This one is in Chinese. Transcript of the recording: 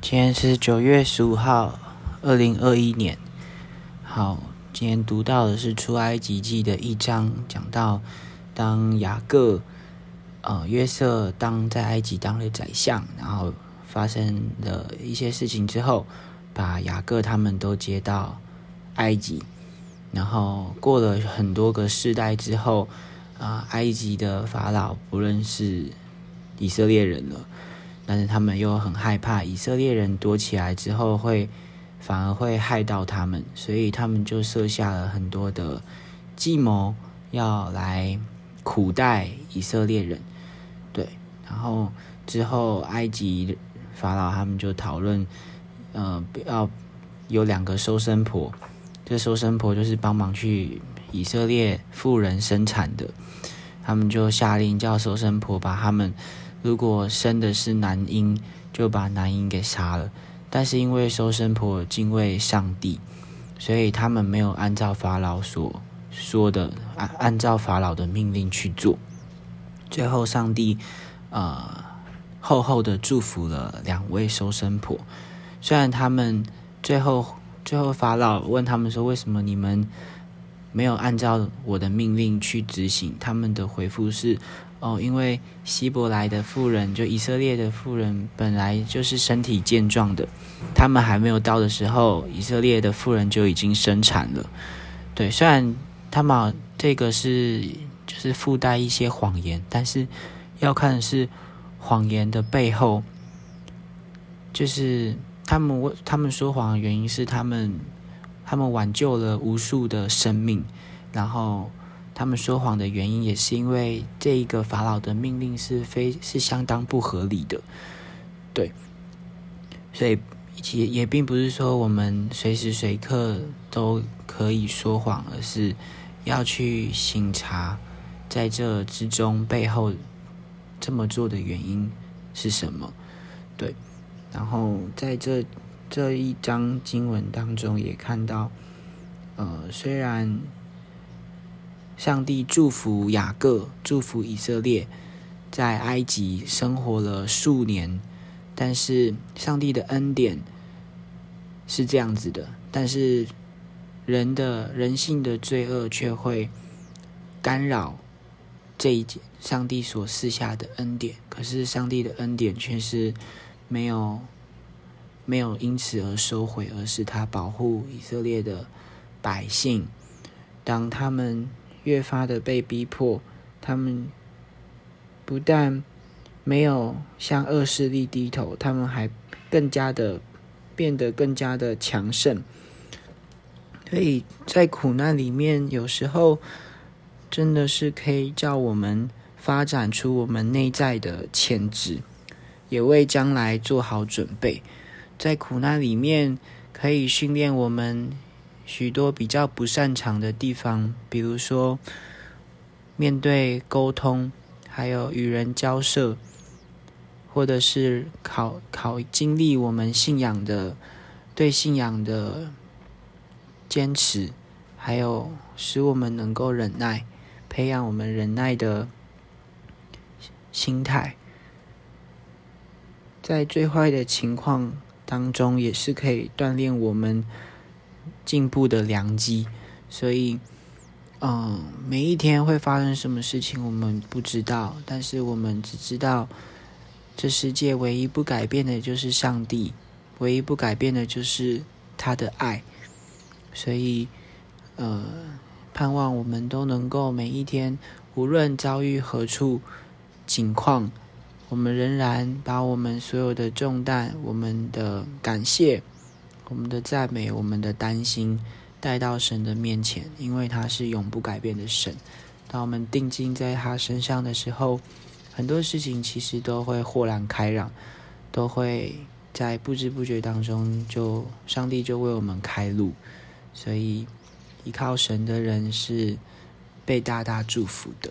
今天是九月十五号，二零二一年。好，今天读到的是出埃及记的一章，讲到当雅各，呃，约瑟当在埃及当了宰相，然后发生了一些事情之后，把雅各他们都接到埃及，然后过了很多个世代之后，啊，埃及的法老不认识以色列人了。但是他们又很害怕以色列人躲起来之后会反而会害到他们，所以他们就设下了很多的计谋，要来苦待以色列人。对，然后之后埃及法老他们就讨论，呃，要有两个收生婆，这收生婆就是帮忙去以色列妇人生产的，他们就下令叫收生婆把他们。如果生的是男婴，就把男婴给杀了。但是因为收生婆敬畏上帝，所以他们没有按照法老所说的按按照法老的命令去做。最后，上帝呃厚厚的祝福了两位收生婆。虽然他们最后最后法老问他们说：“为什么你们没有按照我的命令去执行？”他们的回复是。哦，因为希伯来的妇人，就以色列的妇人，本来就是身体健壮的，他们还没有到的时候，以色列的妇人就已经生产了。对，虽然他们这个是就是附带一些谎言，但是要看是谎言的背后，就是他们他们说谎的原因是他们他们挽救了无数的生命，然后。他们说谎的原因也是因为这一个法老的命令是非是相当不合理的，对，所以也也并不是说我们随时随刻都可以说谎，而是要去醒察在这之中背后这么做的原因是什么，对，然后在这这一章经文当中也看到，呃，虽然。上帝祝福雅各，祝福以色列，在埃及生活了数年。但是上帝的恩典是这样子的，但是人的人性的罪恶却会干扰这一上帝所赐下的恩典。可是上帝的恩典却是没有没有因此而收回，而是他保护以色列的百姓，当他们。越发的被逼迫，他们不但没有向恶势力低头，他们还更加的变得更加的强盛。所以在苦难里面，有时候真的是可以叫我们发展出我们内在的潜质，也为将来做好准备。在苦难里面，可以训练我们。许多比较不擅长的地方，比如说面对沟通，还有与人交涉，或者是考考经历我们信仰的对信仰的坚持，还有使我们能够忍耐，培养我们忍耐的心态，在最坏的情况当中，也是可以锻炼我们。进步的良机，所以，嗯，每一天会发生什么事情，我们不知道，但是我们只知道，这世界唯一不改变的就是上帝，唯一不改变的就是他的爱，所以，呃，盼望我们都能够每一天，无论遭遇何处境况，我们仍然把我们所有的重担，我们的感谢。我们的赞美，我们的担心，带到神的面前，因为他是永不改变的神。当我们定睛在他身上的时候，很多事情其实都会豁然开朗，都会在不知不觉当中，就上帝就为我们开路。所以，依靠神的人是被大大祝福的。